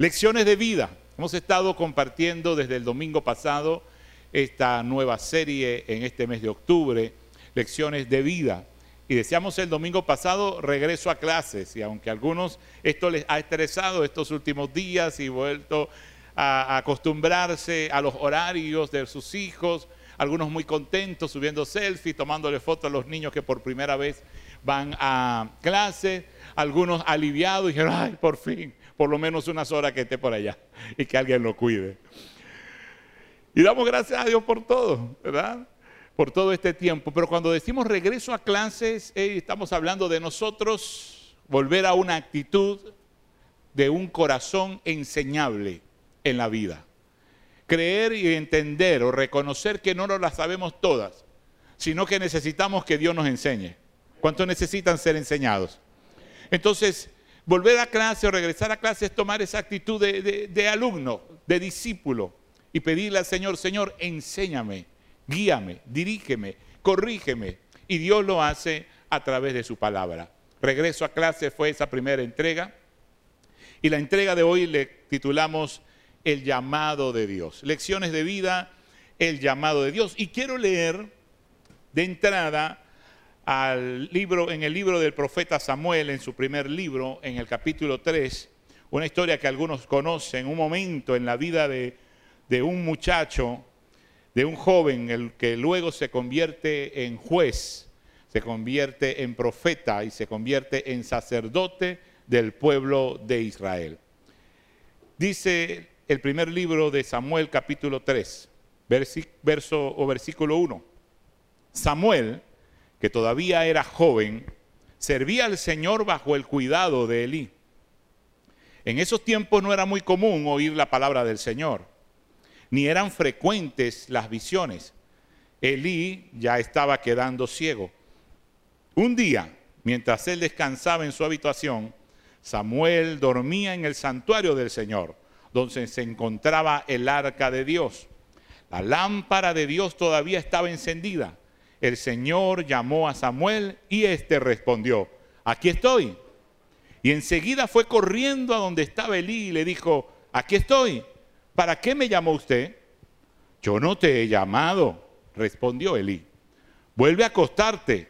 Lecciones de vida. Hemos estado compartiendo desde el domingo pasado esta nueva serie en este mes de octubre, Lecciones de vida. Y decíamos el domingo pasado regreso a clases y aunque a algunos esto les ha estresado estos últimos días y vuelto a acostumbrarse a los horarios de sus hijos, algunos muy contentos subiendo selfies, tomándole fotos a los niños que por primera vez van a clase, algunos aliviados y dijeron, ay, por fin, por lo menos unas horas que esté por allá y que alguien lo cuide. Y damos gracias a Dios por todo, ¿verdad? Por todo este tiempo. Pero cuando decimos regreso a clases, estamos hablando de nosotros volver a una actitud de un corazón enseñable en la vida. Creer y entender o reconocer que no nos las sabemos todas, sino que necesitamos que Dios nos enseñe. ¿Cuántos necesitan ser enseñados? Entonces, volver a clase o regresar a clase es tomar esa actitud de, alumno, de discípulo, y pedirle al Señor, Señor, enséñame, guíame, dirígeme, corrígeme. Y Dios lo hace a través de su palabra. Regreso a clase fue esa primera entrega. Y la entrega de hoy le titulamos El llamado de Dios. Lecciones de vida, el llamado de Dios. Y quiero leer de entrada al libro, en el libro del profeta Samuel, en su primer libro, en el capítulo 3, una historia que algunos conocen, un momento en la vida de, de un muchacho, de un joven, el que luego se convierte en juez, se convierte en profeta y se convierte en sacerdote del pueblo de Israel. Dice el primer libro de Samuel capítulo 3, verso o versículo 1. Samuel que todavía era joven, servía al Señor bajo el cuidado de Elí. En esos tiempos no era muy común oír la palabra del Señor, ni eran frecuentes las visiones. Elí ya estaba quedando ciego. Un día, mientras él descansaba en su habitación, Samuel dormía en el santuario del Señor, donde se encontraba el arca de Dios. La lámpara de Dios todavía estaba encendida el Señor llamó a Samuel y éste respondió, aquí estoy. Y enseguida fue corriendo a donde estaba Elí y le dijo, aquí estoy. ¿Para qué me llamó usted? Yo no te he llamado, respondió Elí. Vuelve a acostarte.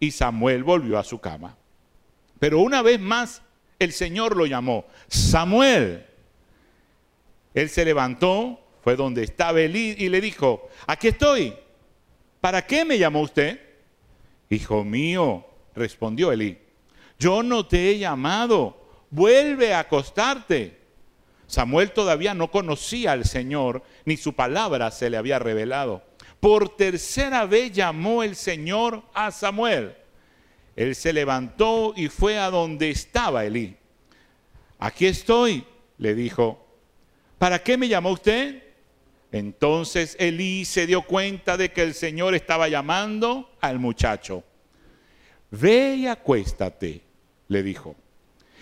Y Samuel volvió a su cama. Pero una vez más el Señor lo llamó, Samuel. Él se levantó, fue donde estaba Elí y le dijo, aquí estoy. ¿Para qué me llamó usted? Hijo mío, respondió Elí, yo no te he llamado, vuelve a acostarte. Samuel todavía no conocía al Señor, ni su palabra se le había revelado. Por tercera vez llamó el Señor a Samuel. Él se levantó y fue a donde estaba Elí. Aquí estoy, le dijo. ¿Para qué me llamó usted? Entonces Elí se dio cuenta de que el Señor estaba llamando al muchacho. Ve y acuéstate, le dijo.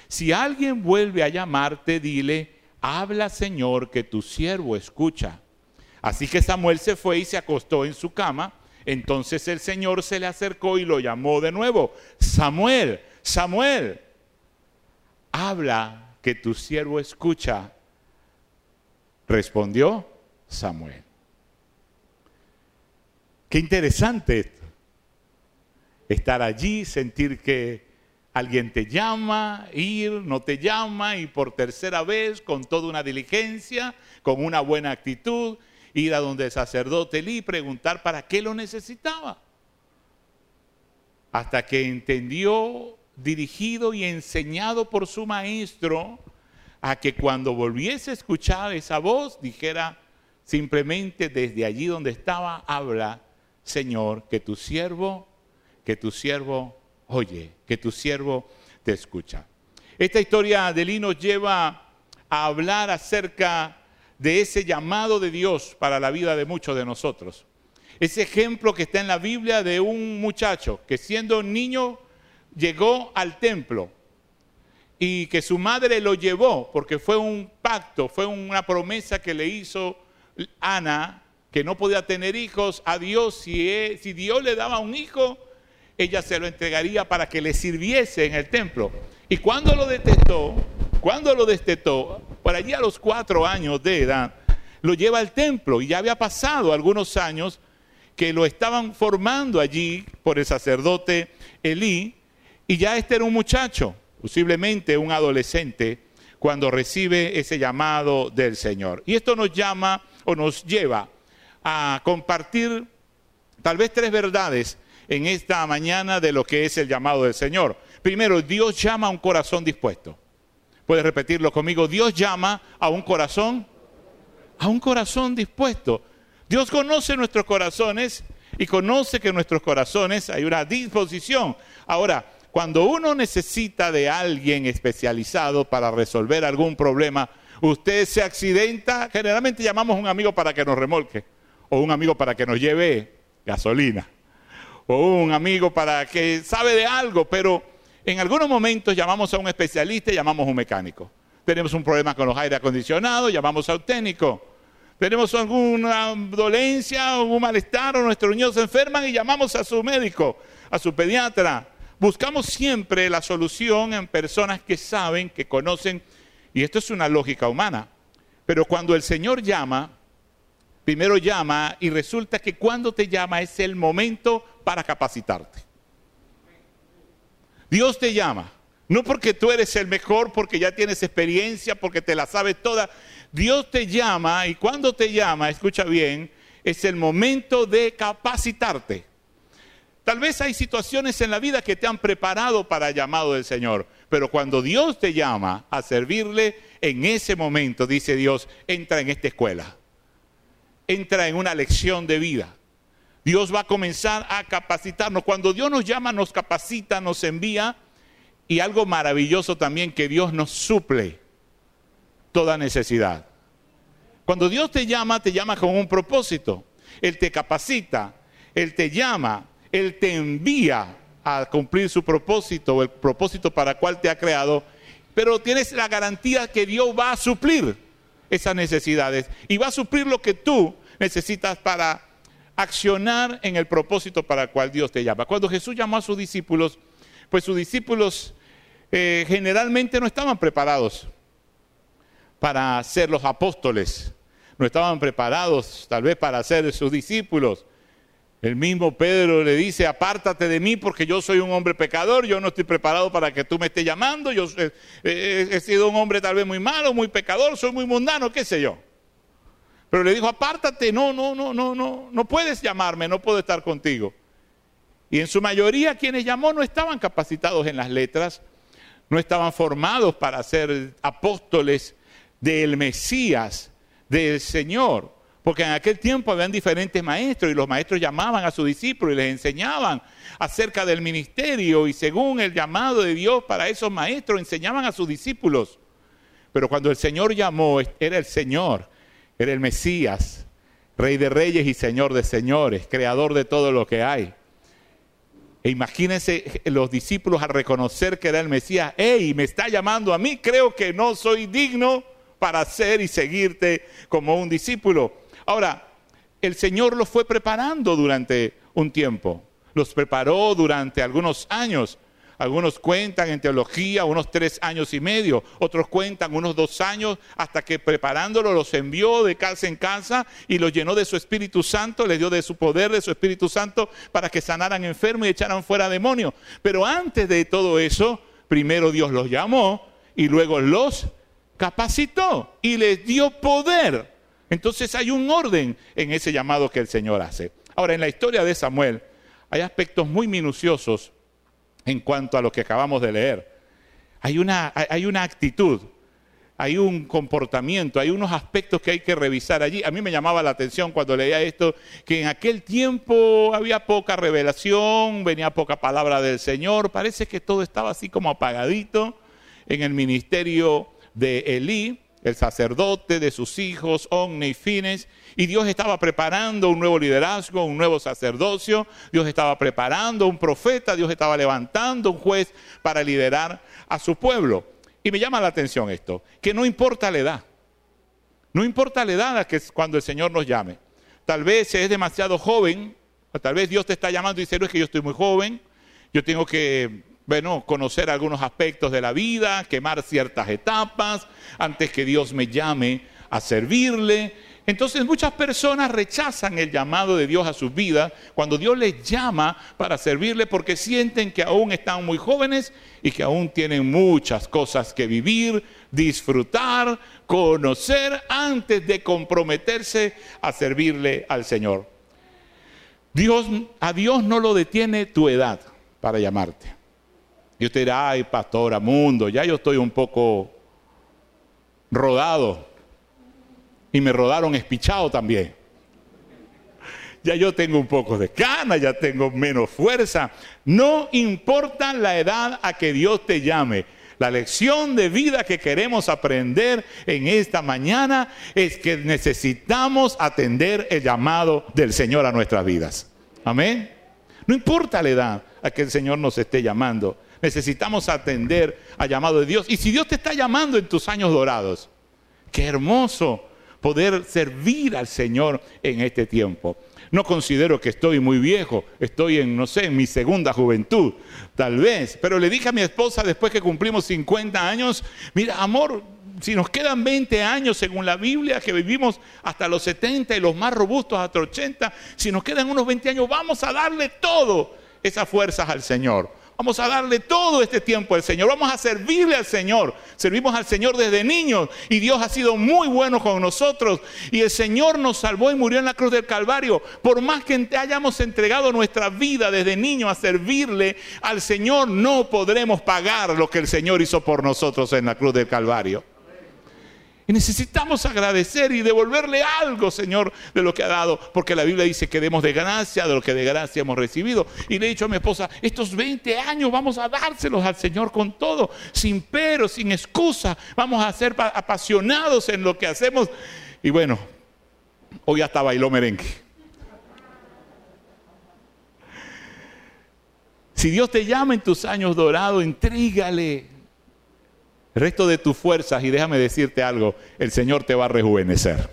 Si alguien vuelve a llamarte, dile, habla Señor, que tu siervo escucha. Así que Samuel se fue y se acostó en su cama. Entonces el Señor se le acercó y lo llamó de nuevo. Samuel, Samuel, habla que tu siervo escucha. Respondió, Samuel. Qué interesante esto. Estar allí, sentir que alguien te llama, ir, no te llama y por tercera vez, con toda una diligencia, con una buena actitud, ir a donde el sacerdote y preguntar para qué lo necesitaba. Hasta que entendió, dirigido y enseñado por su maestro, a que cuando volviese a escuchar esa voz dijera, Simplemente desde allí donde estaba, habla, Señor, que tu siervo, que tu siervo oye, que tu siervo te escucha. Esta historia de Lino lleva a hablar acerca de ese llamado de Dios para la vida de muchos de nosotros. Ese ejemplo que está en la Biblia de un muchacho que siendo niño llegó al templo y que su madre lo llevó porque fue un pacto, fue una promesa que le hizo Ana, que no podía tener hijos, a Dios, si, Dios le daba un hijo, ella se lo entregaría para que le sirviese en el templo. Y cuando lo detestó, cuando lo destetó, por allí a los cuatro años de edad, lo lleva al templo y ya había pasado algunos años que lo estaban formando allí por el sacerdote Elí y ya este era un muchacho, posiblemente un adolescente, cuando recibe ese llamado del Señor. Y esto nos llama o nos lleva a compartir tal vez tres verdades en esta mañana de lo que es el llamado del Señor. Primero, Dios llama a un corazón dispuesto. Puedes repetirlo conmigo. Dios llama a un corazón, a un corazón dispuesto. Dios conoce nuestros corazones y conoce que en nuestros corazones hay una disposición. Ahora, cuando uno necesita de alguien especializado para resolver algún problema, usted se accidenta, generalmente llamamos a un amigo para que nos remolque, o un amigo para que nos lleve gasolina, o un amigo para que sabe de algo, pero en algunos momentos llamamos a un especialista y llamamos a un mecánico. Tenemos un problema con los aire acondicionados, llamamos a un técnico. Tenemos alguna dolencia, algún malestar, o nuestros niños se enferman y llamamos a su médico, a su pediatra. Buscamos siempre la solución en personas que saben, que conocen, y esto es una lógica humana. Pero cuando el Señor llama, primero llama y resulta que cuando te llama es el momento para capacitarte. Dios te llama, no porque tú eres el mejor, porque ya tienes experiencia, porque te la sabes toda. Dios te llama y cuando te llama, escucha bien, es el momento de capacitarte. Tal vez hay situaciones en la vida que te han preparado para el llamado del Señor, pero cuando Dios te llama a servirle, en ese momento, dice Dios, entra en esta escuela, entra en una lección de vida. Dios va a comenzar a capacitarnos. Cuando Dios nos llama, nos capacita, nos envía, y algo maravilloso también, que Dios nos suple toda necesidad. Cuando Dios te llama, te llama con un propósito. Él te capacita, Él te llama, él te envía a cumplir su propósito, o el propósito para el cual te ha creado, pero tienes la garantía que Dios va a suplir esas necesidades y va a suplir lo que tú necesitas para accionar en el propósito para el cual Dios te llama. Cuando Jesús llamó a sus discípulos, pues sus discípulos eh, generalmente no estaban preparados para ser los apóstoles, no estaban preparados tal vez para ser sus discípulos. El mismo Pedro le dice, apártate de mí porque yo soy un hombre pecador, yo no estoy preparado para que tú me estés llamando, yo he, sido un hombre tal vez muy malo, muy pecador, soy muy mundano, qué sé yo. Pero le dijo, apártate, no, no, no, no, no, no puedes llamarme, no puedo estar contigo. Y en su mayoría quienes llamó no estaban capacitados en las letras, no estaban formados para ser apóstoles del Mesías, del Señor. Porque en aquel tiempo habían diferentes maestros y los maestros llamaban a sus discípulos y les enseñaban acerca del ministerio y según el llamado de Dios para esos maestros enseñaban a sus discípulos. Pero cuando el Señor llamó, era el Señor, era el Mesías, Rey de reyes y Señor de señores, creador de todo lo que hay. E imagínense los discípulos al reconocer que era el Mesías, hey, me está llamando a mí, creo que no soy digno para ser y seguirte como un discípulo. Ahora, el Señor los fue preparando durante un tiempo, los preparó durante algunos años. Algunos cuentan en teología unos tres años y medio, otros cuentan unos dos años, hasta que preparándolo los envió de casa en casa y los llenó de su Espíritu Santo, les dio de su poder, de su Espíritu Santo, para que sanaran enfermos y echaran fuera demonios. Pero antes de todo eso, primero Dios los llamó y luego los capacitó y les dio poder entonces hay un orden en ese llamado que el Señor hace. Ahora, en la historia de Samuel hay aspectos muy minuciosos en cuanto a lo que acabamos de leer. Hay una, hay una actitud, hay un comportamiento, hay unos aspectos que hay que revisar allí. A mí me llamaba la atención cuando leía esto, que en aquel tiempo había poca revelación, venía poca palabra del Señor, parece que todo estaba así como apagadito en el ministerio de Elí el sacerdote, de sus hijos, Omne y Fines, y Dios estaba preparando un nuevo liderazgo, un nuevo sacerdocio, Dios estaba preparando un profeta, Dios estaba levantando un juez para liderar a su pueblo. Y me llama la atención esto, que no importa la edad, no importa la edad que cuando el Señor nos llame. Tal vez es demasiado joven, o tal vez Dios te está llamando y dice, no es que yo estoy muy joven, yo tengo que bueno, conocer algunos aspectos de la vida, quemar ciertas etapas, antes que Dios me llame a servirle. Entonces muchas personas rechazan el llamado de Dios a sus vidas cuando Dios les llama para servirle porque sienten que aún están muy jóvenes y que aún tienen muchas cosas que vivir, disfrutar, conocer antes de comprometerse a servirle al Señor. Dios, a Dios no lo detiene tu edad para llamarte. Y usted dirá, ay, pastora, mundo, ya yo estoy un poco rodado. Y me rodaron espichado también. Ya yo tengo un poco de cana, ya tengo menos fuerza. No importa la edad a que Dios te llame. La lección de vida que queremos aprender en esta mañana es que necesitamos atender el llamado del Señor a nuestras vidas. Amén. No importa la edad a que el Señor nos esté llamando. Necesitamos atender al llamado de Dios. Y si Dios te está llamando en tus años dorados, qué hermoso poder servir al Señor en este tiempo. No considero que estoy muy viejo, estoy en, no sé, en mi segunda juventud, tal vez. Pero le dije a mi esposa después que cumplimos 50 años, mira, amor, si nos quedan 20 años según la Biblia, que vivimos hasta los 70 y los más robustos hasta 80, si nos quedan unos 20 años, vamos a darle todo esas fuerzas al Señor. Vamos a darle todo este tiempo al Señor. Vamos a servirle al Señor. Servimos al Señor desde niños y Dios ha sido muy bueno con nosotros. Y el Señor nos salvó y murió en la cruz del Calvario. Por más que hayamos entregado nuestra vida desde niños a servirle al Señor, no podremos pagar lo que el Señor hizo por nosotros en la cruz del Calvario. Y necesitamos agradecer y devolverle algo, Señor, de lo que ha dado, porque la Biblia dice que demos de gracia de lo que de gracia hemos recibido. Y le he dicho a mi esposa, estos 20 años vamos a dárselos al Señor con todo, sin pero, sin excusa. Vamos a ser apasionados en lo que hacemos. Y bueno, hoy hasta bailó merengue. Si Dios te llama en tus años dorados, entrígale el resto de tus fuerzas, y déjame decirte algo, el Señor te va a rejuvenecer.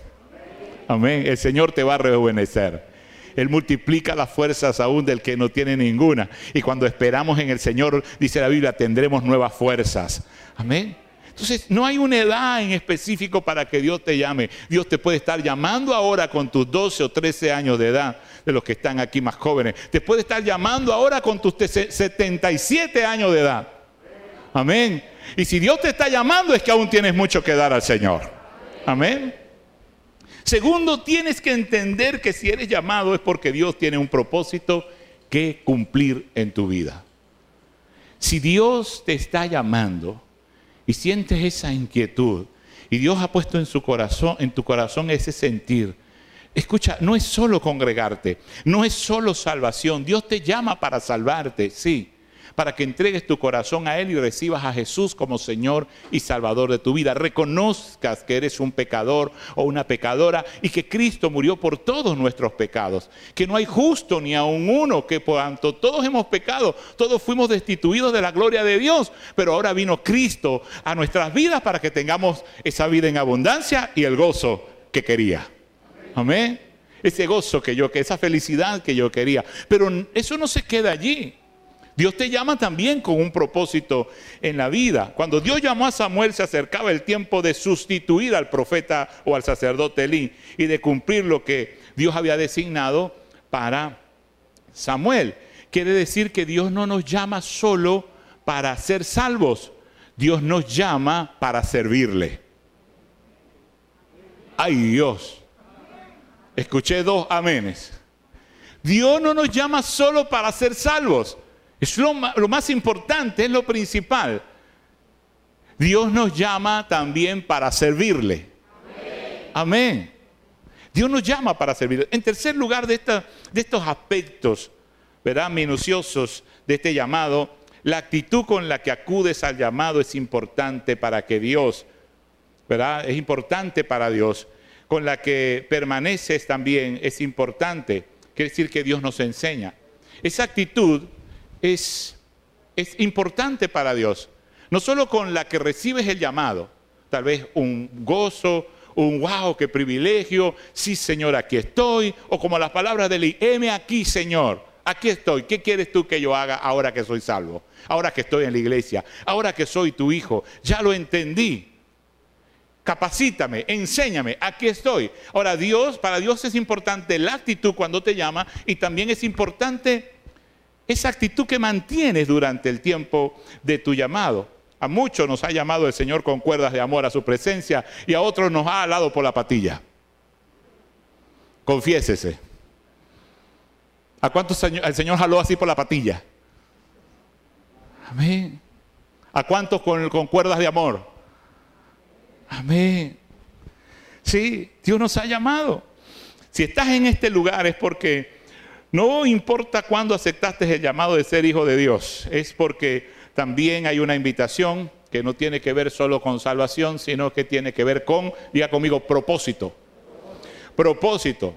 Amén, el Señor te va a rejuvenecer. Él multiplica las fuerzas aún del que no tiene ninguna. Y cuando esperamos en el Señor, dice la Biblia, tendremos nuevas fuerzas. Amén. Entonces, no hay una edad en específico para que Dios te llame. Dios te puede estar llamando ahora con tus 12 o 13 años de edad, de los que están aquí más jóvenes. Te puede estar llamando ahora con tus 77 años de edad. Amén. Y si Dios te está llamando es que aún tienes mucho que dar al Señor. Amén. Segundo, tienes que entender que si eres llamado es porque Dios tiene un propósito que cumplir en tu vida. Si Dios te está llamando y sientes esa inquietud y Dios ha puesto en su corazón, en tu corazón ese sentir, escucha, no es solo congregarte, no es solo salvación. Dios te llama para salvarte, sí para que entregues tu corazón a Él y recibas a Jesús como Señor y Salvador de tu vida. Reconozcas que eres un pecador o una pecadora y que Cristo murió por todos nuestros pecados. Que no hay justo ni aun uno, que por todos hemos pecado, todos fuimos destituidos de la gloria de Dios, pero ahora vino Cristo a nuestras vidas para que tengamos esa vida en abundancia y el gozo que quería. Amén. Ese gozo que yo, que esa felicidad que yo quería. Pero eso no se queda allí. Dios te llama también con un propósito en la vida. Cuando Dios llamó a Samuel se acercaba el tiempo de sustituir al profeta o al sacerdote Elí y de cumplir lo que Dios había designado para Samuel. Quiere decir que Dios no nos llama solo para ser salvos, Dios nos llama para servirle. Ay Dios, escuché dos amenes. Dios no nos llama solo para ser salvos, es lo, más importante, es lo principal. Dios nos llama también para servirle. Amén. Dios nos llama para servirle. En tercer lugar, de, de estos aspectos, ¿verdad? Minuciosos de este llamado, la actitud con la que acudes al llamado es importante para que Dios, ¿verdad? Es importante para Dios. Con la que permaneces también es importante. Quiere decir que Dios nos enseña. Esa actitud es, importante para Dios. No solo con la que recibes el llamado, tal vez un gozo, un wow, qué privilegio, sí Señor, aquí estoy, o como las palabras de Eli, heme aquí Señor, aquí estoy. ¿Qué quieres tú que yo haga ahora que soy salvo? Ahora que estoy en la iglesia, ahora que soy tu hijo, ya lo entendí. Capacítame, enséñame, aquí estoy. Ahora Dios, para Dios es importante la actitud cuando te llama y también es importante esa actitud que mantienes durante el tiempo de tu llamado. A muchos nos ha llamado el Señor con cuerdas de amor a su presencia y a otros nos ha alado por la patilla. Confiésese. ¿A cuántos el Señor jaló así por la patilla? Amén. ¿A cuántos con, con cuerdas de amor? Amén. Sí, Dios nos ha llamado. Si estás en este lugar es porque no importa cuándo aceptaste el llamado de ser hijo de Dios, es porque también hay una invitación que no tiene que ver solo con salvación, sino que tiene que ver con, diga conmigo, propósito. Propósito.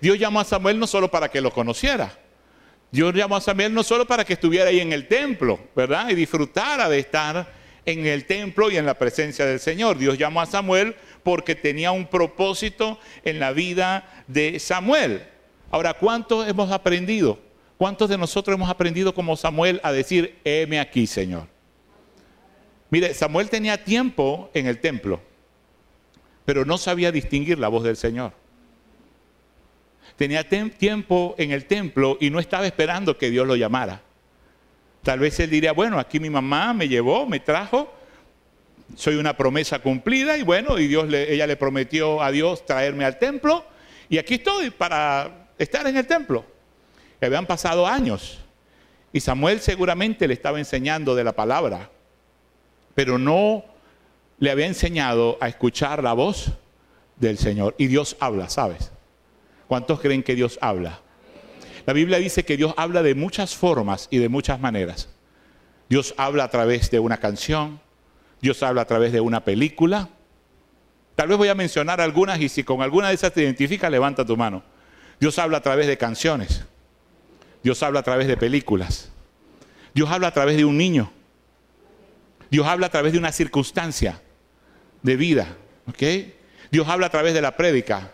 Dios llamó a Samuel no solo para que lo conociera, Dios llamó a Samuel no solo para que estuviera ahí en el templo, ¿verdad? Y disfrutara de estar en el templo y en la presencia del Señor. Dios llamó a Samuel porque tenía un propósito en la vida de Samuel. Ahora, ¿cuántos hemos aprendido? ¿Cuántos de nosotros hemos aprendido como Samuel a decir, heme aquí, Señor? Mire, Samuel tenía tiempo en el templo, pero no sabía distinguir la voz del Señor. Tenía tiempo en el templo y no estaba esperando que Dios lo llamara. Tal vez él diría, bueno, aquí mi mamá me llevó, me trajo, soy una promesa cumplida y bueno, y Dios ella le prometió a Dios traerme al templo y aquí estoy para estar en el templo. Habían pasado años. Y Samuel seguramente le estaba enseñando de la palabra, pero no le había enseñado a escuchar la voz del Señor. Y Dios habla, ¿sabes? ¿Cuántos creen que Dios habla? La Biblia dice que Dios habla de muchas formas y de muchas maneras. Dios habla a través de una canción, Dios habla a través de una película. Tal vez voy a mencionar algunas y si con alguna de esas te identificas, levanta tu mano. Dios habla a través de canciones. Dios habla a través de películas. Dios habla a través de un niño. Dios habla a través de una circunstancia de vida. ¿Ok? Dios habla a través de la prédica,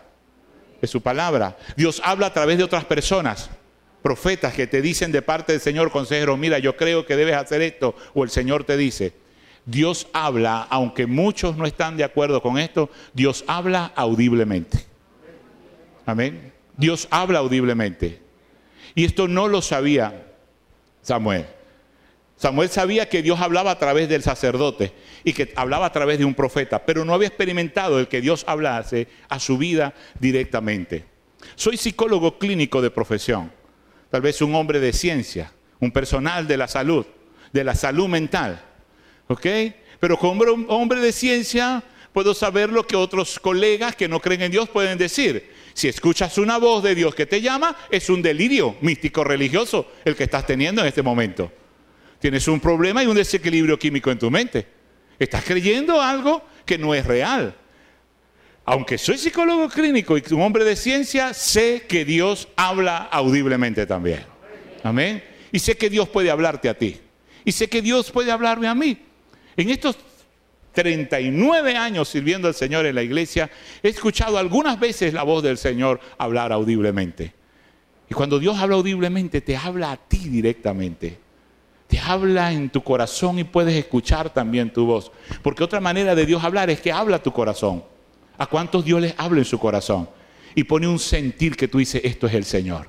de su palabra. Dios habla a través de otras personas, profetas que te dicen de parte del Señor, consejero, mira, yo creo que debes hacer esto, o el Señor te dice. Dios habla, aunque muchos no están de acuerdo con esto, Dios habla audiblemente. Amén. Dios habla audiblemente. Y esto no lo sabía Samuel. Samuel sabía que Dios hablaba a través del sacerdote y que hablaba a través de un profeta, pero no había experimentado el que Dios hablase a su vida directamente. Soy psicólogo clínico de profesión, tal vez un hombre de ciencia, un personal de la salud, de la salud mental, ¿ok? Pero como hombre de ciencia puedo saber lo que otros colegas que no creen en Dios pueden decir. Si escuchas una voz de Dios que te llama, es un delirio místico religioso el que estás teniendo en este momento. Tienes un problema y un desequilibrio químico en tu mente. Estás creyendo algo que no es real. Aunque soy psicólogo clínico y un hombre de ciencia, sé que Dios habla audiblemente también. Amén. Y sé que Dios puede hablarte a ti. Y sé que Dios puede hablarme a mí. En estos 39 años sirviendo al Señor en la iglesia, he escuchado algunas veces la voz del Señor hablar audiblemente. Y cuando Dios habla audiblemente, te habla a ti directamente. Te habla en tu corazón y puedes escuchar también tu voz. Porque otra manera de Dios hablar es que habla tu corazón. ¿A cuántos Dios les habla en su corazón? Y pone un sentir que tú dices, esto es el Señor,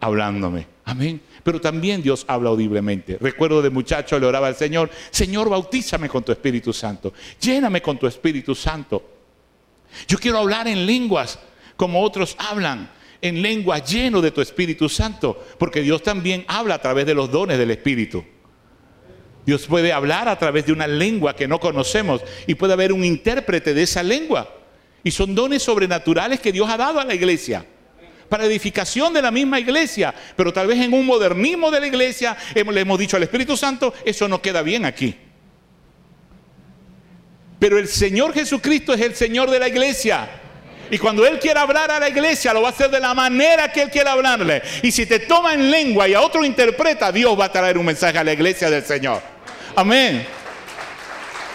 hablándome. Amén. Pero también Dios habla audiblemente. Recuerdo de muchacho le oraba al Señor, Señor, bautízame con tu Espíritu Santo, lléname con tu Espíritu Santo. Yo quiero hablar en lenguas como otros hablan, en lenguas lleno de tu Espíritu Santo, porque Dios también habla a través de los dones del Espíritu. Dios puede hablar a través de una lengua que no conocemos y puede haber un intérprete de esa lengua. Y son dones sobrenaturales que Dios ha dado a la iglesia para edificación de la misma iglesia, pero tal vez en un modernismo de la iglesia le hemos dicho al Espíritu Santo, eso no queda bien aquí. Pero el Señor Jesucristo es el Señor de la iglesia. Y cuando Él quiera hablar a la iglesia, lo va a hacer de la manera que Él quiera hablarle. Y si te toma en lengua y a otro interpreta, Dios va a traer un mensaje a la iglesia del Señor. Amén.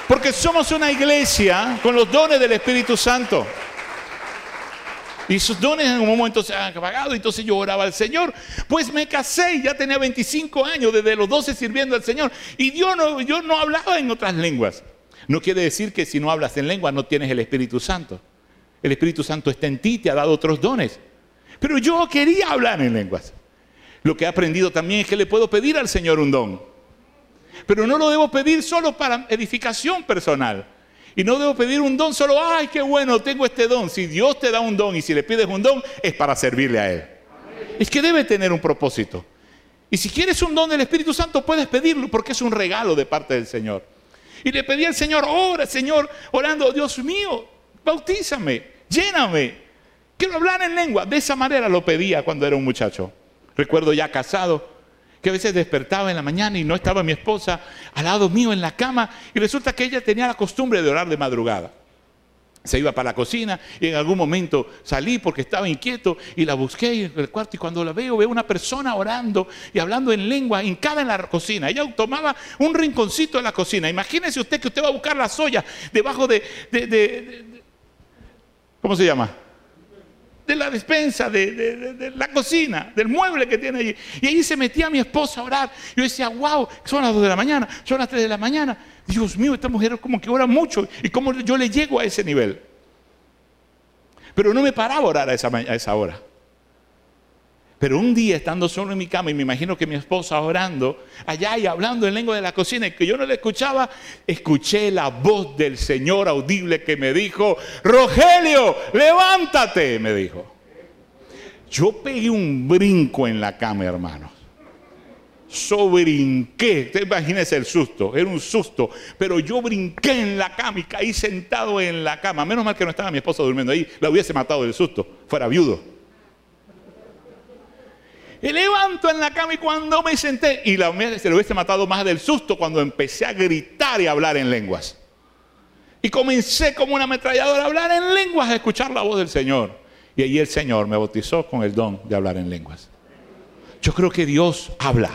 Porque somos una iglesia con los dones del Espíritu Santo. Y esos dones en un momento se han apagado, entonces yo oraba al Señor. Pues me casé y ya tenía 25 años, desde los 12 sirviendo al Señor. Y yo no, yo no hablaba en otras lenguas. No quiere decir que si no hablas en lengua no tienes el Espíritu Santo. El Espíritu Santo está en ti, te ha dado otros dones. Pero yo quería hablar en lenguas. Lo que he aprendido también es que le puedo pedir al Señor un don. Pero no lo debo pedir solo para edificación personal. Y no debo pedir un don solo, ay, qué bueno, tengo este don. Si Dios te da un don y si le pides un don, es para servirle a Él. Es que debe tener un propósito. Y si quieres un don del Espíritu Santo, puedes pedirlo porque es un regalo de parte del Señor. Y le pedí al Señor, ora, Señor, orando, Dios mío, bautízame, lléname. Quiero hablar en lengua. De esa manera lo pedía cuando era un muchacho. Recuerdo ya casado, que a veces despertaba en la mañana y no estaba mi esposa al lado mío en la cama y resulta que ella tenía la costumbre de orar de madrugada. Se iba para la cocina y en algún momento salí porque estaba inquieto y la busqué en el cuarto y cuando la veo veo una persona orando y hablando en lengua hincada en la cocina. Ella tomaba un rinconcito en la cocina. Imagínese usted que usted va a buscar la soya debajo de, de ¿cómo se llama? De la despensa, de, la cocina, del mueble que tiene allí. Y ahí se metía mi esposa a orar. Yo decía, wow, son las 2 de la mañana, son las 3 de la mañana. Dios mío, esta mujer como que ora mucho. ¿Y cómo yo le llego a ese nivel? Pero no me paraba a orar a esa, a esa hora. Pero un día estando solo en mi cama y me imagino que mi esposa orando allá y hablando en lengua de la cocina y que yo no le escuchaba, escuché la voz del Señor audible que me dijo, Rogelio, levántate, me dijo. Yo pegué un brinco en la cama, hermanos. Sobrinqué, imagínense el susto, era un susto, pero yo brinqué en la cama y caí sentado en la cama. Menos mal que no estaba mi esposa durmiendo ahí, la hubiese matado del susto, fuera viudo. Y levanto en la cama y cuando me senté, y la se lo hubiese matado más del susto cuando empecé a gritar y a hablar en lenguas. Y comencé como una ametralladora a hablar en lenguas, a escuchar la voz del Señor. Y allí el Señor me bautizó con el don de hablar en lenguas. Yo creo que Dios habla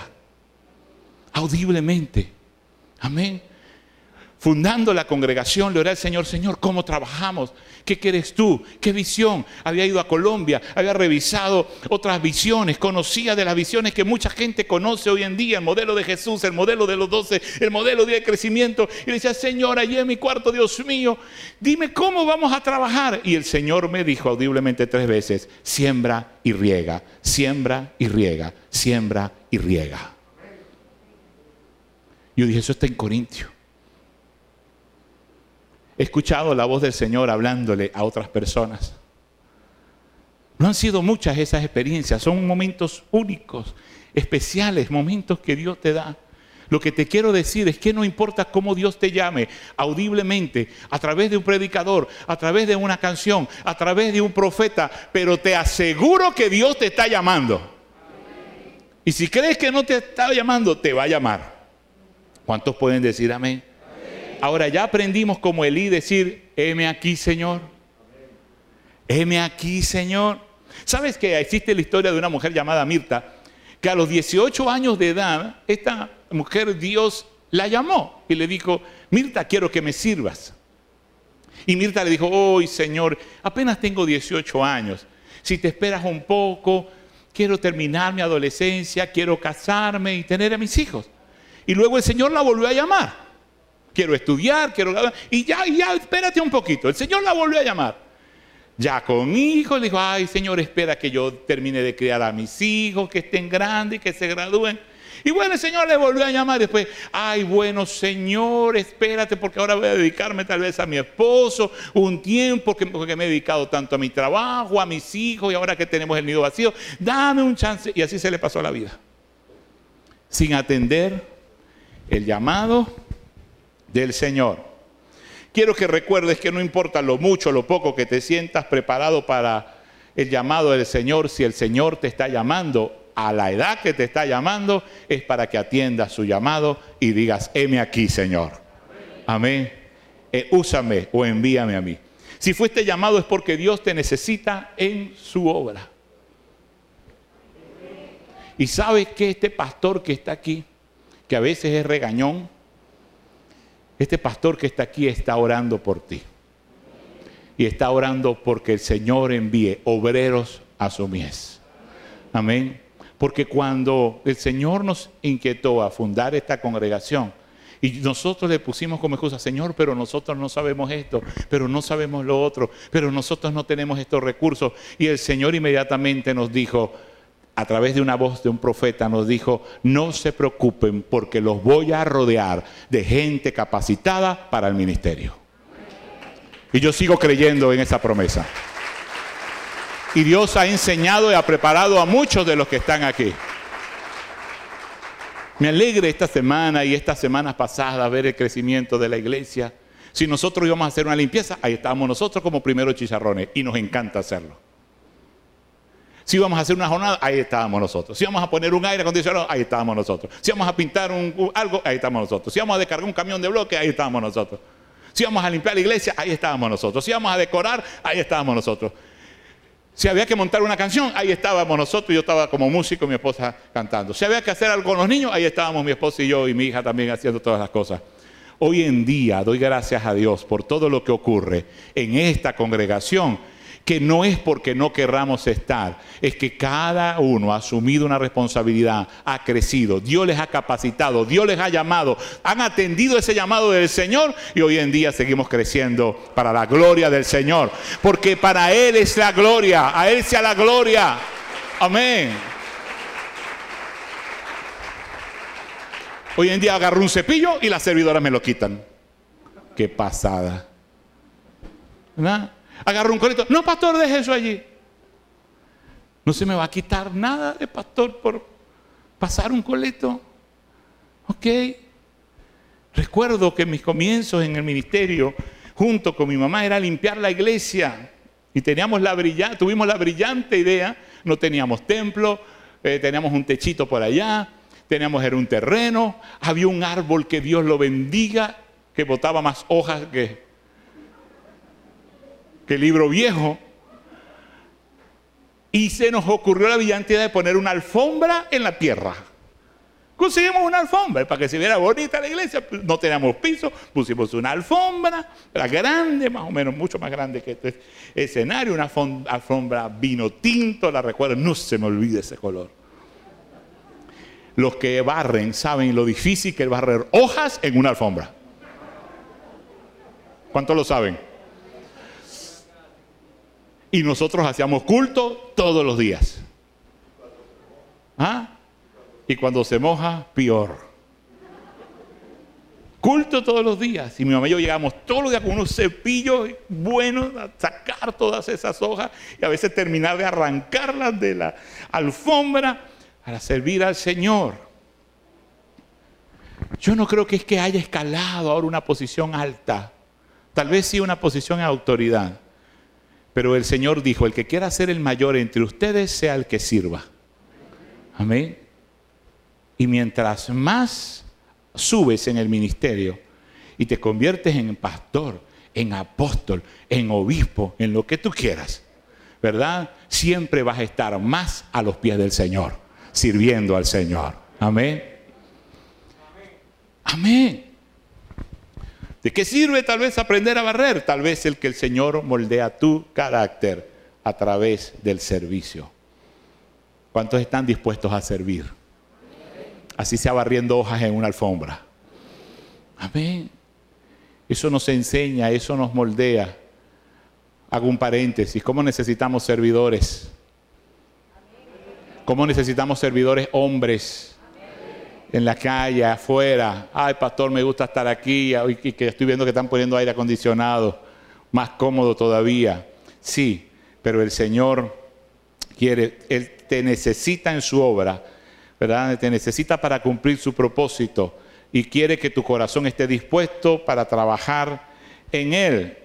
audiblemente. Amén fundando la congregación, le oré al Señor, Señor, ¿cómo trabajamos? ¿Qué quieres tú? ¿Qué visión? Había ido a Colombia, había revisado otras visiones, conocía de las visiones que mucha gente conoce hoy en día, el modelo de Jesús, el modelo de los doce, el modelo de crecimiento. Y le decía, Señor, allí en mi cuarto, Dios mío, dime cómo vamos a trabajar. Y el Señor me dijo audiblemente tres veces, siembra y riega, siembra y riega, siembra y riega. Yo dije, eso está en Corintio. He escuchado la voz del Señor hablándole a otras personas. No han sido muchas esas experiencias, son momentos únicos, especiales, momentos que Dios te da. Lo que te quiero decir es que no importa cómo Dios te llame, audiblemente, a través de un predicador, a través de una canción, a través de un profeta, pero te aseguro que Dios te está llamando. Y si crees que no te está llamando, te va a llamar. ¿Cuántos pueden decir amén? Ahora ya aprendimos como Elí decir, heme aquí, Señor. Heme aquí, Señor. ¿Sabes que existe la historia de una mujer llamada Mirta? Que a los 18 años de edad, esta mujer Dios la llamó y le dijo, Mirta, quiero que me sirvas. Y Mirta le dijo, hoy Señor, apenas tengo 18 años. Si te esperas un poco, quiero terminar mi adolescencia, quiero casarme y tener a mis hijos. Y luego el Señor la volvió a llamar quiero estudiar, quiero... Y ya, ya, espérate un poquito. El Señor la volvió a llamar. Ya con hijos, le dijo, ay Señor, espera que yo termine de criar a mis hijos, que estén grandes, que se gradúen. Y bueno, el Señor le volvió a llamar después, ay bueno Señor, espérate porque ahora voy a dedicarme tal vez a mi esposo un tiempo porque me he dedicado tanto a mi trabajo, a mis hijos y ahora que tenemos el nido vacío, dame un chance. Y así se le pasó la vida. Sin atender el llamado del Señor. Quiero que recuerdes que no importa lo mucho lo poco que te sientas preparado para el llamado del Señor, si el Señor te está llamando a la edad que te está llamando, es para que atiendas su llamado y digas, heme aquí, Señor. Amén. Eh, úsame o envíame a mí. Si fuiste llamado es porque Dios te necesita en su obra. Y sabes que este pastor que está aquí, que a veces es regañón, este pastor que está aquí está orando por ti. y está orando porque el Señor envíe obreros a su mies. Amén. Porque cuando el Señor nos inquietó a fundar esta congregación, y nosotros le pusimos como excusa, Señor, pero nosotros no sabemos esto, pero no sabemos lo otro, pero nosotros no tenemos estos recursos. Y el Señor inmediatamente nos dijo, a través de una voz de un profeta, nos dijo, no se preocupen porque los voy a rodear de gente capacitada para el ministerio. Y yo sigo creyendo en esa promesa. Y Dios ha enseñado y ha preparado a muchos de los que están aquí. Me alegre esta semana y estas semanas pasadas ver el crecimiento de la iglesia. Si nosotros íbamos a hacer una limpieza, ahí estábamos nosotros como primeros chicharrones y nos encanta hacerlo. Si íbamos a hacer una jornada, ahí estábamos nosotros. Si íbamos a poner un aire acondicionado, ahí estábamos nosotros. Si íbamos a pintar algo, ahí estábamos nosotros. Si íbamos a descargar un camión de bloque, ahí estábamos nosotros. Si íbamos a limpiar la iglesia, ahí estábamos nosotros. Si íbamos a decorar, ahí estábamos nosotros. Si había que montar una canción, ahí estábamos nosotros, yo estaba como músico y mi esposa cantando. Si había que hacer algo con los niños, ahí estábamos mi esposa y yo y mi hija también haciendo todas las cosas. Hoy en día doy gracias a Dios por todo lo que ocurre en esta congregación que no es porque no querramos estar, es que cada uno ha asumido una responsabilidad, ha crecido, Dios les ha capacitado, Dios les ha llamado, han atendido ese llamado del Señor y hoy en día seguimos creciendo para la gloria del Señor, porque para Él es la gloria, a Él sea la gloria. Amén. Hoy en día agarro un cepillo y las servidoras me lo quitan. Qué pasada. ¿Verdad? Agarro un colito. No, pastor, deje allí. No se me va a quitar nada de pastor por pasar un coleto. Ok. Recuerdo que mis comienzos en el ministerio, junto con mi mamá, era limpiar la iglesia. Y teníamos la brillante, tuvimos la brillante idea, no teníamos templo, eh, teníamos un techito por allá, teníamos era un terreno, había un árbol que Dios lo bendiga, que botaba más hojas que que libro viejo. Y se nos ocurrió la brillante idea de poner una alfombra en la tierra. Conseguimos una alfombra para que se viera bonita la iglesia. No teníamos piso, pusimos una alfombra, era grande, más o menos, mucho más grande que este escenario. Una alfombra vino tinto, la recuerdo, no se me olvide ese color. Los que barren saben lo difícil que es barrer hojas en una alfombra. ¿Cuántos lo saben? Y nosotros hacíamos culto todos los días. ¿Ah? Y cuando se moja, peor. Culto todos los días. Y mi mamá y yo llegamos todos los días con unos cepillos buenos a sacar todas esas hojas y a veces terminar de arrancarlas de la alfombra para servir al Señor. Yo no creo que es que haya escalado ahora una posición alta. Tal vez sí una posición de autoridad. Pero el Señor dijo, el que quiera ser el mayor entre ustedes sea el que sirva. Amén. Y mientras más subes en el ministerio y te conviertes en pastor, en apóstol, en obispo, en lo que tú quieras, ¿verdad? Siempre vas a estar más a los pies del Señor, sirviendo al Señor. Amén. Amén. ¿De qué sirve tal vez aprender a barrer? Tal vez el que el Señor moldea tu carácter a través del servicio. ¿Cuántos están dispuestos a servir? Así sea barriendo hojas en una alfombra. Amén. Eso nos enseña, eso nos moldea. Hago un paréntesis. ¿Cómo necesitamos servidores? ¿Cómo necesitamos servidores hombres? En la calle, afuera. Ay, pastor, me gusta estar aquí y que estoy viendo que están poniendo aire acondicionado, más cómodo todavía. Sí, pero el Señor quiere, Él te necesita en su obra, ¿verdad? Te necesita para cumplir su propósito y quiere que tu corazón esté dispuesto para trabajar en Él.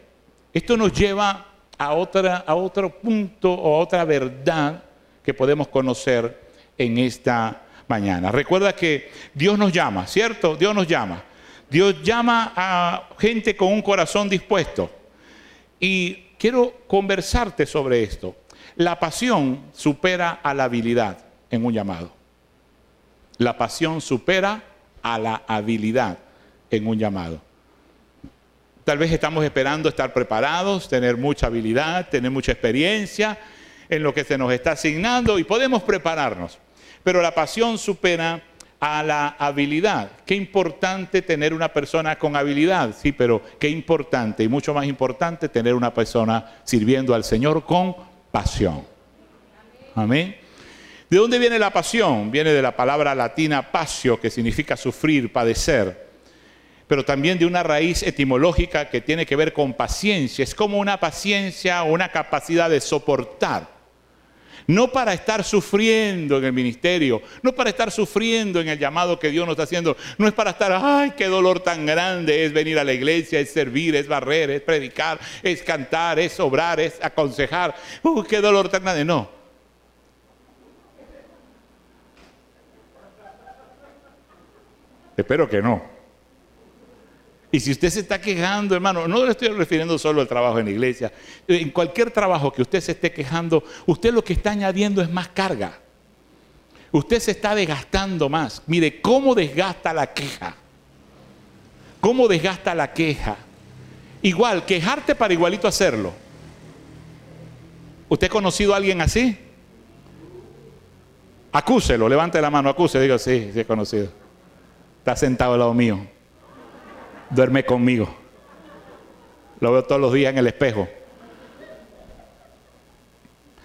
Esto nos lleva a, otra, a otro punto o a otra verdad que podemos conocer en esta mañana. Recuerda que Dios nos llama, ¿cierto? Dios nos llama. Dios llama a gente con un corazón dispuesto. Y quiero conversarte sobre esto. La pasión supera a la habilidad en un llamado. La pasión supera a la habilidad en un llamado. Tal vez estamos esperando estar preparados, tener mucha habilidad, tener mucha experiencia en lo que se nos está asignando y podemos prepararnos. Pero la pasión supera a la habilidad. Qué importante tener una persona con habilidad, sí, pero qué importante y mucho más importante tener una persona sirviendo al Señor con pasión. Amén. ¿De dónde viene la pasión? Viene de la palabra latina pasio, que significa sufrir, padecer pero también de una raíz etimológica que tiene que ver con paciencia. Es como una paciencia o una capacidad de soportar. No para estar sufriendo en el ministerio, no para estar sufriendo en el llamado que Dios nos está haciendo, no es para estar, ay, qué dolor tan grande es venir a la iglesia, es servir, es barrer, es predicar, es cantar, es obrar, es aconsejar. Uy, qué dolor tan grande. No. Espero que no. Y si usted se está quejando, hermano, no le estoy refiriendo solo al trabajo en la iglesia. En cualquier trabajo que usted se esté quejando, usted lo que está añadiendo es más carga. Usted se está desgastando más. Mire, ¿cómo desgasta la queja? ¿Cómo desgasta la queja? Igual, quejarte para igualito hacerlo. ¿Usted ha conocido a alguien así? Acúselo, levante la mano, acuse, diga, sí, sí he conocido. Está sentado al lado mío duerme conmigo. Lo veo todos los días en el espejo.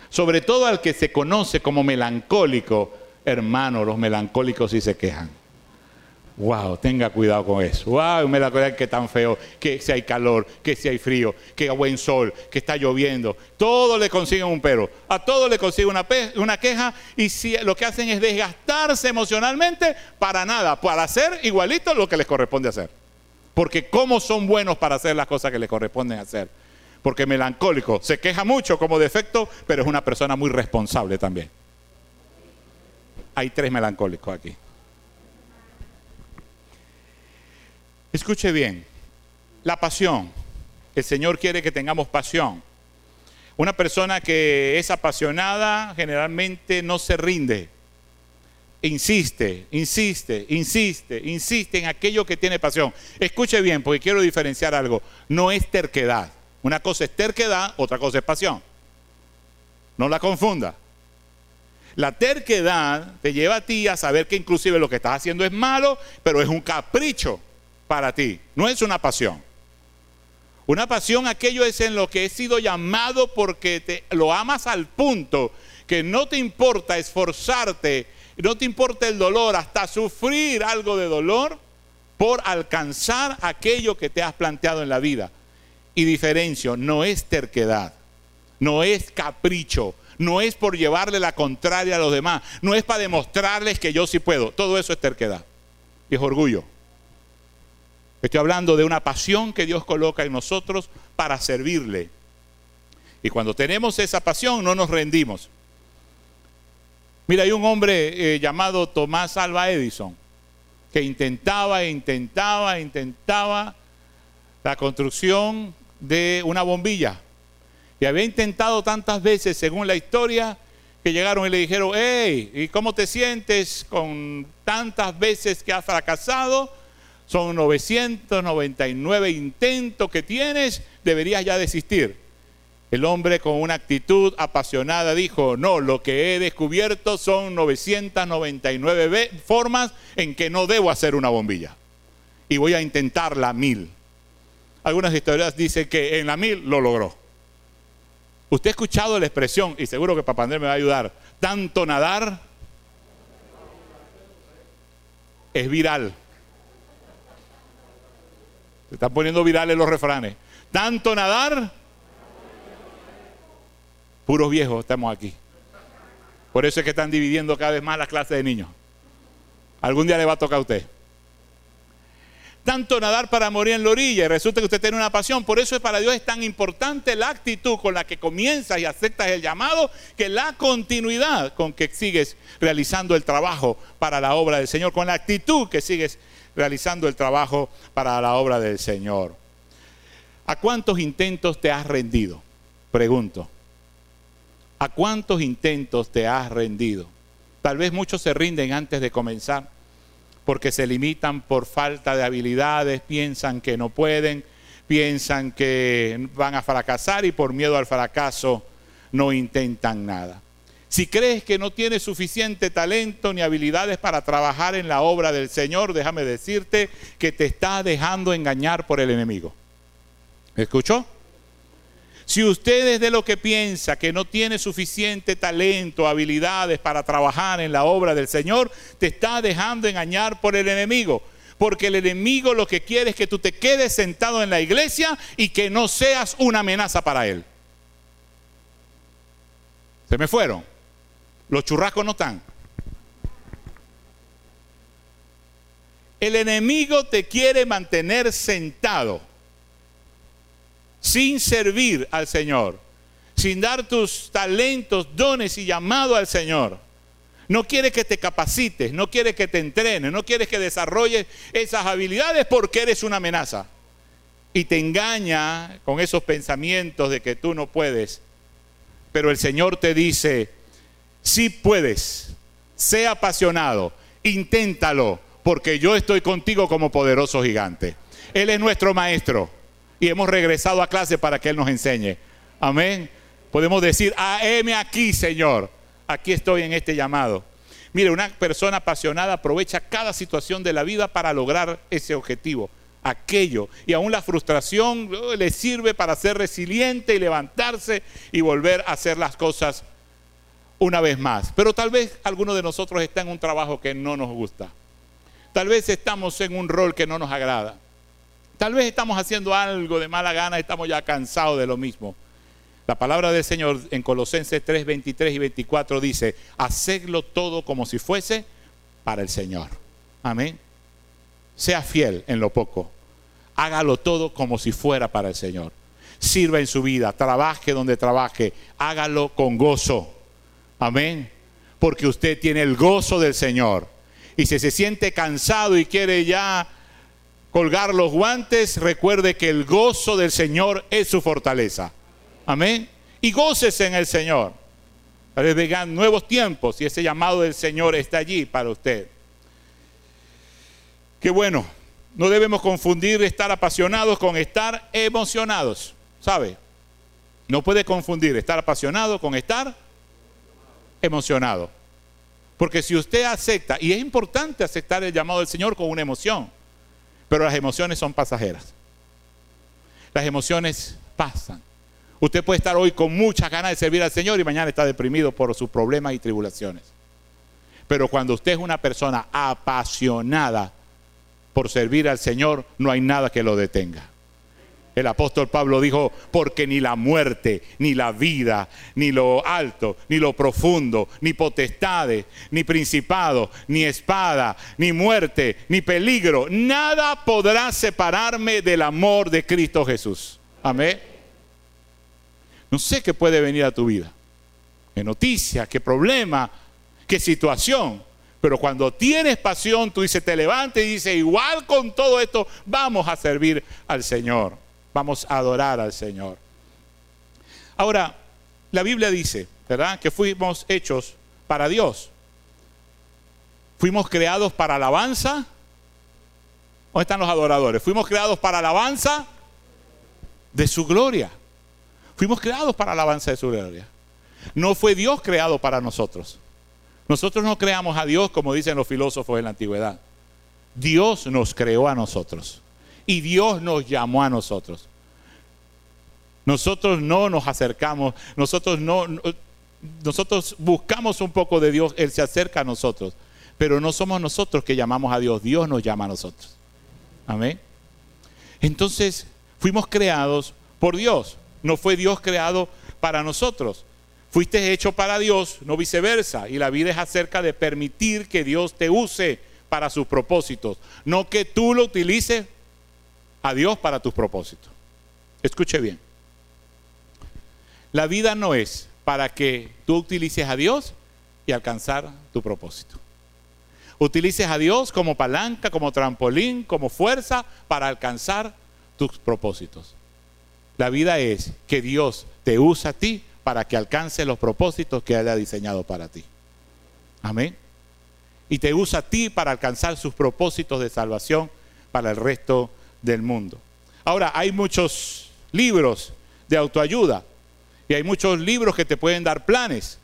Sobre todo al que se conoce como melancólico, hermano, los melancólicos sí se quejan. Wow, tenga cuidado con eso. Wow, me da cuenta que tan feo, que si hay calor, que si hay frío, que hay buen sol, que está lloviendo. Todo le consiguen un pero. A todo le consiguen una, una queja y si, lo que hacen es desgastarse emocionalmente para nada, para hacer igualito lo que les corresponde hacer. Porque cómo son buenos para hacer las cosas que le corresponden hacer. Porque melancólico se queja mucho como defecto, pero es una persona muy responsable también. Hay tres melancólicos aquí. Escuche bien, la pasión. El Señor quiere que tengamos pasión. Una persona que es apasionada generalmente no se rinde insiste, insiste, insiste, insiste en aquello que tiene pasión. Escuche bien, porque quiero diferenciar algo. No es terquedad. Una cosa es terquedad, otra cosa es pasión. No la confunda. La terquedad te lleva a ti a saber que inclusive lo que estás haciendo es malo, pero es un capricho para ti. No es una pasión. Una pasión, aquello es en lo que he sido llamado porque te, lo amas al punto que no te importa esforzarte no te importa el dolor, hasta sufrir algo de dolor por alcanzar aquello que te has planteado en la vida. Y diferencio, no es terquedad, no es capricho, no es por llevarle la contraria a los demás, no es para demostrarles que yo sí puedo. Todo eso es terquedad y es orgullo. Estoy hablando de una pasión que Dios coloca en nosotros para servirle. Y cuando tenemos esa pasión no nos rendimos. Mira, hay un hombre eh, llamado Tomás Alba Edison que intentaba, intentaba, intentaba la construcción de una bombilla. Y había intentado tantas veces, según la historia, que llegaron y le dijeron, hey, ¿y cómo te sientes con tantas veces que has fracasado? Son 999 intentos que tienes, deberías ya desistir. El hombre con una actitud apasionada dijo, no, lo que he descubierto son 999 formas en que no debo hacer una bombilla. Y voy a intentar la mil. Algunas historias dicen que en la mil lo logró. Usted ha escuchado la expresión, y seguro que Papandré me va a ayudar, tanto nadar es viral. Se están poniendo virales los refranes. Tanto nadar Puros viejos estamos aquí. Por eso es que están dividiendo cada vez más las clases de niños. Algún día le va a tocar a usted. Tanto nadar para morir en la orilla y resulta que usted tiene una pasión. Por eso es para Dios es tan importante la actitud con la que comienzas y aceptas el llamado que la continuidad con que sigues realizando el trabajo para la obra del Señor, con la actitud que sigues realizando el trabajo para la obra del Señor. ¿A cuántos intentos te has rendido? Pregunto. ¿A cuántos intentos te has rendido? Tal vez muchos se rinden antes de comenzar porque se limitan por falta de habilidades, piensan que no pueden, piensan que van a fracasar y por miedo al fracaso no intentan nada. Si crees que no tienes suficiente talento ni habilidades para trabajar en la obra del Señor, déjame decirte que te está dejando engañar por el enemigo. ¿Me escuchó? Si usted es de lo que piensa que no tiene suficiente talento, habilidades para trabajar en la obra del Señor, te está dejando engañar por el enemigo porque el enemigo lo que quiere es que tú te quedes sentado en la iglesia y que no seas una amenaza para él. Se me fueron. Los churrascos no están. El enemigo te quiere mantener sentado, sin servir al Señor, sin dar tus talentos, dones y llamado al Señor. No quiere que te capacites, no quiere que te entrenes, no quiere que desarrolles esas habilidades porque eres una amenaza. Y te engaña con esos pensamientos de que tú no puedes. Pero el Señor te dice, si puedes, sé apasionado, inténtalo, porque yo estoy contigo como poderoso gigante. Él es nuestro maestro y hemos regresado a clase para que Él nos enseñe. Amén. Podemos decir, M aquí, Señor aquí estoy en este llamado. Mire, una persona apasionada aprovecha cada situación de la vida para lograr ese objetivo, aquello. Y aún la frustración oh, le sirve para ser resiliente y levantarse y volver a hacer las cosas una vez más. Pero tal vez alguno de nosotros está en un trabajo que no nos gusta. Tal vez estamos en un rol que no nos agrada. Tal vez estamos haciendo algo de mala gana estamos ya cansados de lo mismo. La palabra del Señor en Colosenses 3, 23 y 24 dice, hacedlo todo como si fuese para el Señor. Amén. Sea fiel en lo poco. Hágalo todo como si fuera para el Señor. Sirva en su vida, trabaje donde trabaje, hágalo con gozo. Amén. Porque usted tiene el gozo del Señor. Y si se siente cansado y quiere ya colgar los guantes, recuerde que el gozo del Señor es su fortaleza. Amén. Y gócese en el Señor. Vez vengan nuevos tiempos y ese llamado del Señor está allí para usted. Qué bueno. No debemos confundir estar apasionados con estar emocionados. ¿Sabe? No puede confundir estar apasionado con estar emocionado. Porque si usted acepta, y es importante aceptar el llamado del Señor con una emoción, pero las emociones son pasajeras. Las emociones pasan. Usted puede estar hoy con muchas ganas de servir al Señor y mañana está deprimido por sus problemas y tribulaciones. Pero cuando usted es una persona apasionada por servir al Señor, no hay nada que lo detenga. El apóstol Pablo dijo, porque ni la muerte, ni la vida, ni lo alto, ni lo profundo, ni potestades, ni principado, ni espada, ni muerte, ni peligro, nada podrá separarme del amor de Cristo Jesús. Amén. No sé qué puede venir a tu vida. Qué noticia, qué problema, qué situación. Pero cuando tienes pasión, tú dices, te levantes y dices, igual con todo esto, vamos a servir al Señor. Vamos a adorar al Señor. Ahora, la Biblia dice, ¿verdad? Que fuimos hechos para Dios. Fuimos creados para alabanza. ¿Dónde están los adoradores? Fuimos creados para alabanza de su gloria. Fuimos creados para la alabanza de su gloria. No fue Dios creado para nosotros. Nosotros no creamos a Dios como dicen los filósofos en la antigüedad. Dios nos creó a nosotros. Y Dios nos llamó a nosotros. Nosotros no nos acercamos, nosotros no, nosotros buscamos un poco de Dios, Él se acerca a nosotros, pero no somos nosotros que llamamos a Dios, Dios nos llama a nosotros. Amén. Entonces, fuimos creados por Dios. No fue Dios creado para nosotros. Fuiste hecho para Dios, no viceversa. Y la vida es acerca de permitir que Dios te use para sus propósitos, no que tú lo utilices a Dios para tus propósitos. Escuche bien. La vida no es para que tú utilices a Dios y alcanzar tu propósito. Utilices a Dios como palanca, como trampolín, como fuerza para alcanzar tus propósitos. La vida es que Dios te usa a ti para que alcance los propósitos que Él ha diseñado para ti. Amén. Y te usa a ti para alcanzar sus propósitos de salvación para el resto del mundo. Ahora, hay muchos libros de autoayuda y hay muchos libros que te pueden dar planes,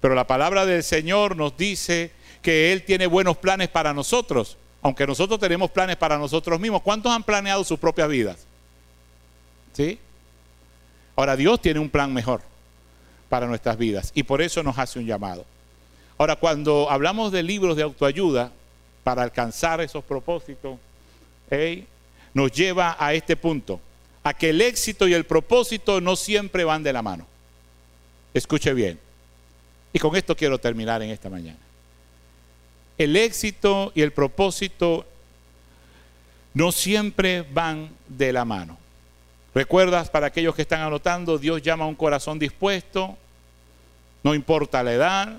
pero la palabra del Señor nos dice que Él tiene buenos planes para nosotros, aunque nosotros tenemos planes para nosotros mismos. ¿Cuántos han planeado sus propias vidas? ¿Sí? Ahora Dios tiene un plan mejor para nuestras vidas y por eso nos hace un llamado. Ahora, cuando hablamos de libros de autoayuda para alcanzar esos propósitos, nos lleva a este punto, a que el éxito y el propósito no siempre van de la mano. Escuche bien. Y con esto quiero terminar en esta mañana. El éxito y el propósito no siempre van de la mano. ¿Recuerdas para aquellos que están anotando? Dios llama a un corazón dispuesto, no importa la edad,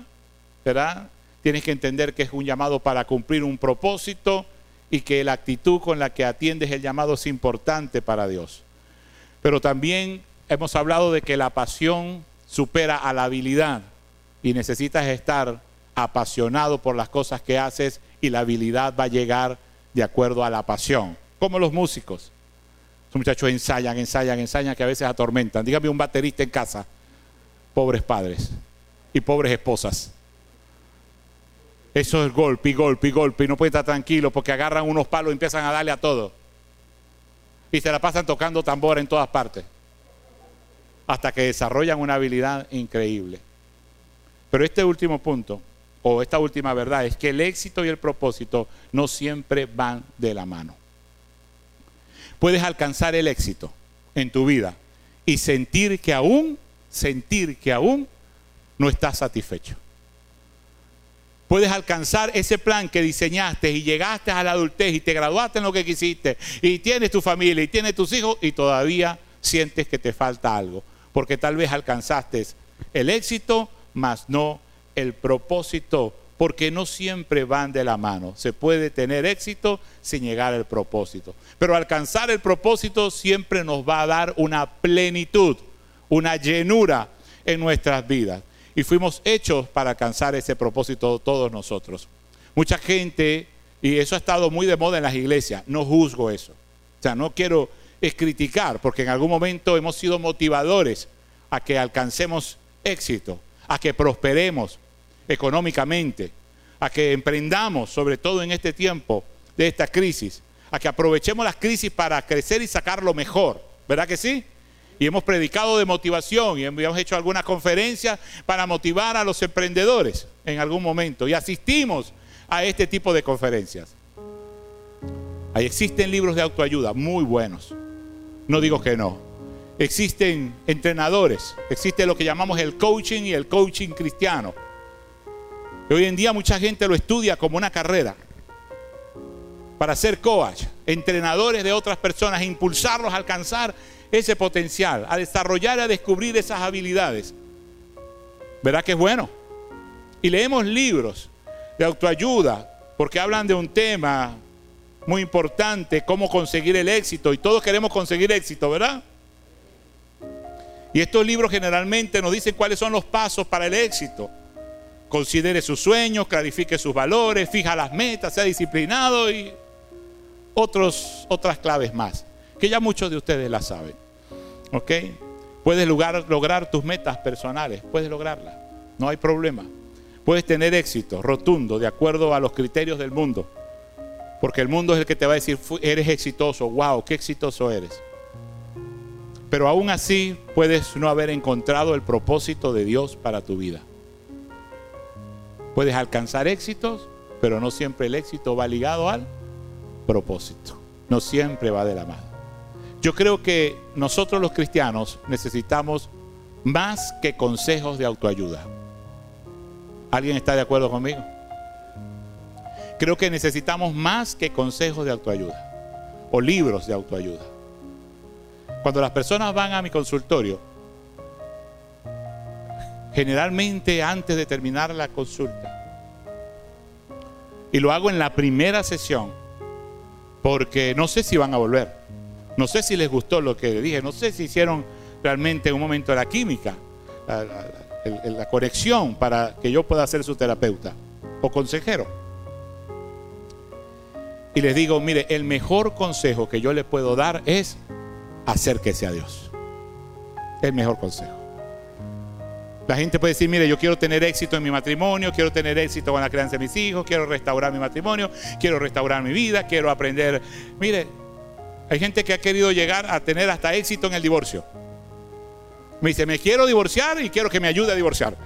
¿verdad? Tienes que entender que es un llamado para cumplir un propósito y que la actitud con la que atiendes el llamado es importante para Dios. Pero también hemos hablado de que la pasión supera a la habilidad y necesitas estar apasionado por las cosas que haces y la habilidad va a llegar de acuerdo a la pasión, como los músicos. Los muchachos ensayan, ensayan, ensayan, que a veces atormentan. Dígame un baterista en casa, pobres padres y pobres esposas. Eso es golpe y golpe y golpe y no puede estar tranquilo porque agarran unos palos y empiezan a darle a todo. Y se la pasan tocando tambor en todas partes. Hasta que desarrollan una habilidad increíble. Pero este último punto, o esta última verdad, es que el éxito y el propósito no siempre van de la mano. Puedes alcanzar el éxito en tu vida y sentir que aún, sentir que aún no estás satisfecho puedes alcanzar ese plan que diseñaste y llegaste a la adultez y te graduaste en lo que quisiste y tienes tu familia y tienes tus hijos y todavía sientes que te falta algo. Porque tal vez alcanzaste el éxito, mas no el propósito, porque no siempre van de la mano. Se puede tener éxito sin llegar al propósito. Pero alcanzar el propósito siempre nos va a dar una plenitud, una llenura en nuestras vidas y fuimos hechos para alcanzar ese propósito todos nosotros. Mucha gente, y eso ha estado muy de moda en las iglesias, no juzgo eso. O sea, no quiero criticar, porque en algún momento hemos sido motivadores a que alcancemos éxito, a que prosperemos económicamente, a que emprendamos, sobre todo en este tiempo de esta crisis, a que aprovechemos las crisis para crecer y sacar lo mejor. ¿Verdad que sí? Y hemos predicado de motivación y hemos hecho algunas conferencias para motivar a los emprendedores en algún momento y asistimos a este tipo de conferencias. Ahí existen libros de autoayuda muy buenos. No digo que no. Existen entrenadores, existe lo que llamamos el coaching y el coaching cristiano. hoy en día mucha gente lo estudia como una carrera para ser coach, entrenadores de otras personas, impulsarlos a alcanzar ese potencial, a desarrollar, a descubrir esas habilidades. ¿Verdad que es bueno? Y leemos libros de autoayuda porque hablan de un tema muy importante, cómo conseguir el éxito. Y todos queremos conseguir éxito, ¿verdad? Y estos libros generalmente nos dicen cuáles son los pasos para el éxito. Considere sus sueños, clarifique sus valores, fija las metas, sea disciplinado y otros, otras claves más, que ya muchos de ustedes las saben. ¿Ok? Puedes lograr, lograr tus metas personales, puedes lograrlas, no hay problema. Puedes tener éxito rotundo de acuerdo a los criterios del mundo, porque el mundo es el que te va a decir, eres exitoso, wow, qué exitoso eres. Pero aún así puedes no haber encontrado el propósito de Dios para tu vida. Puedes alcanzar éxitos, pero no siempre el éxito va ligado al propósito. No siempre va de la mano. Yo creo que nosotros los cristianos necesitamos más que consejos de autoayuda. ¿Alguien está de acuerdo conmigo? Creo que necesitamos más que consejos de autoayuda o libros de autoayuda. Cuando las personas van a mi consultorio, generalmente antes de terminar la consulta, y lo hago en la primera sesión, porque no sé si van a volver. No sé si les gustó lo que dije, no sé si hicieron realmente en un momento la química, la, conexión para que yo pueda ser su terapeuta o consejero. Y les digo, mire, el mejor consejo que yo le puedo dar es acérquese a Dios. El mejor consejo. La gente puede decir, mire, yo quiero tener éxito en mi matrimonio, quiero tener éxito con la crianza de mis hijos, quiero restaurar mi matrimonio, quiero restaurar mi vida, quiero aprender. Mire, hay gente que ha querido llegar a tener hasta éxito en el divorcio. Me dice, me quiero divorciar y quiero que me ayude a divorciar.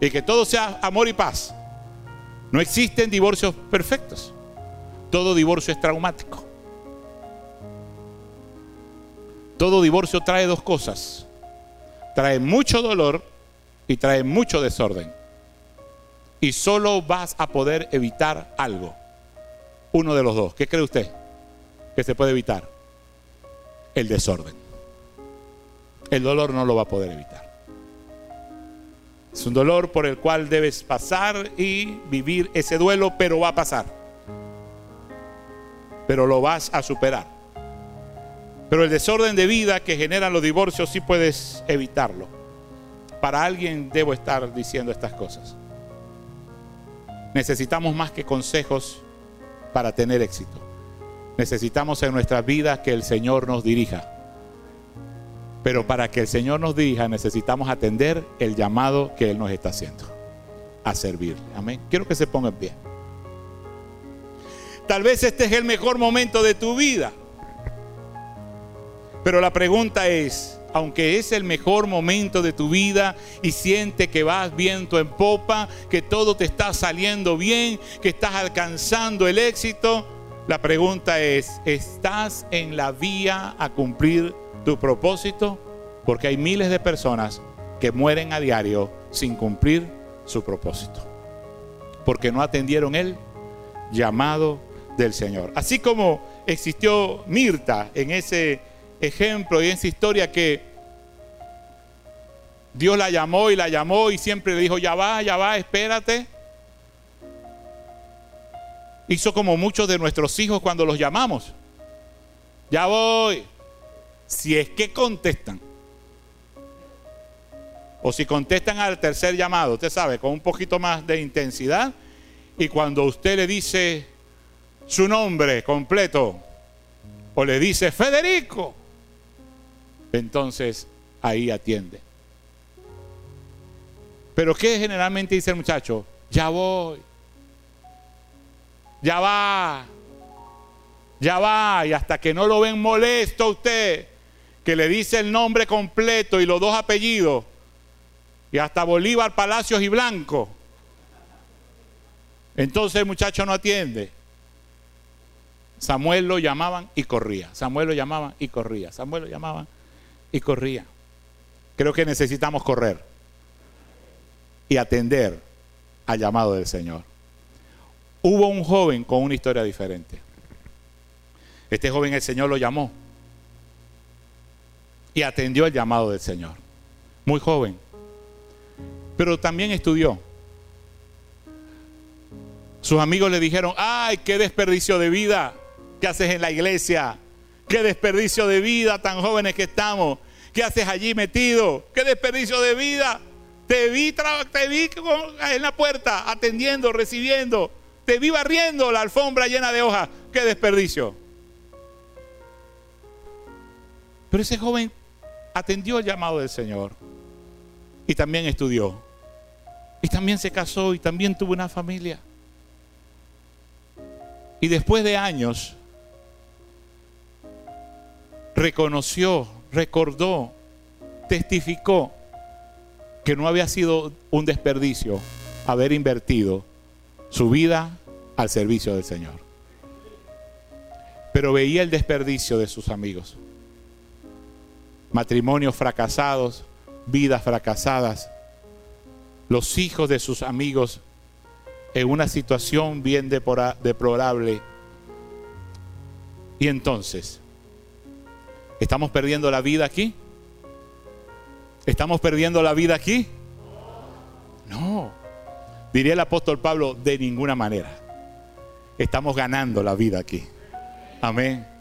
Y que todo sea amor y paz. No existen divorcios perfectos. Todo divorcio es traumático. Todo divorcio trae dos cosas. Trae mucho dolor y trae mucho desorden. Y solo vas a poder evitar algo. Uno de los dos. ¿Qué cree usted que se puede evitar? El desorden. El dolor no lo va a poder evitar. Es un dolor por el cual debes pasar y vivir ese duelo, pero va a pasar. Pero lo vas a superar. Pero el desorden de vida que generan los divorcios sí puedes evitarlo para alguien debo estar diciendo estas cosas. Necesitamos más que consejos para tener éxito. Necesitamos en nuestras vidas que el Señor nos dirija. Pero para que el Señor nos dirija necesitamos atender el llamado que Él nos está haciendo. A servirle. Amén. Quiero que se ponga en pie. Tal vez este es el mejor momento de tu vida. Pero la pregunta es, aunque es el mejor momento de tu vida y siente que vas viento en popa, que todo te está saliendo bien, que estás alcanzando el éxito, la pregunta es, ¿estás en la vía a cumplir tu propósito? Porque hay miles de personas que mueren a diario sin cumplir su propósito, porque no atendieron el llamado del Señor. Así como existió Mirta en ese ejemplo y en esa historia que Dios la llamó y la llamó y siempre le dijo, ya va, ya va, espérate. Hizo como muchos de nuestros hijos cuando los llamamos. Ya voy. Si es que contestan. O si contestan al tercer llamado, usted sabe, con un poquito más de intensidad. Y cuando usted le dice su nombre completo, o le dice Federico, entonces ahí atiende. Pero ¿qué generalmente dice el muchacho? Ya voy. Ya va. Ya va. Y hasta que no lo ven molesto a usted, que le dice el nombre completo y los dos apellidos, y hasta Bolívar, Palacios y Blanco, entonces el muchacho no atiende. Samuel lo llamaban y corría. Samuel lo llamaban y corría. Samuel lo llamaban y corría. Creo que necesitamos correr y atender al llamado del Señor. Hubo un joven con una historia diferente. Este joven el Señor lo llamó y atendió el llamado del Señor. Muy joven. Pero también estudió. Sus amigos le dijeron, ay, qué desperdicio de vida que haces en la iglesia. Qué desperdicio de vida tan jóvenes que estamos. ¿Qué haces allí metido? Qué desperdicio de vida. Te vi, te vi en la puerta atendiendo, recibiendo. Te vi barriendo la alfombra llena de hojas. Qué desperdicio. Pero ese joven atendió el llamado del Señor. Y también estudió. Y también se casó y también tuvo una familia. Y después de años, reconoció, recordó, testificó que no había sido un desperdicio haber invertido su vida al servicio del Señor. Pero veía el desperdicio de sus amigos. Matrimonios fracasados, vidas fracasadas, los hijos de sus amigos en una situación bien deplorable. Y entonces, ¿estamos perdiendo la vida aquí? ¿Estamos perdiendo la vida aquí? No. Diría el apóstol Pablo, de ninguna manera. Estamos ganando la vida aquí. Amén.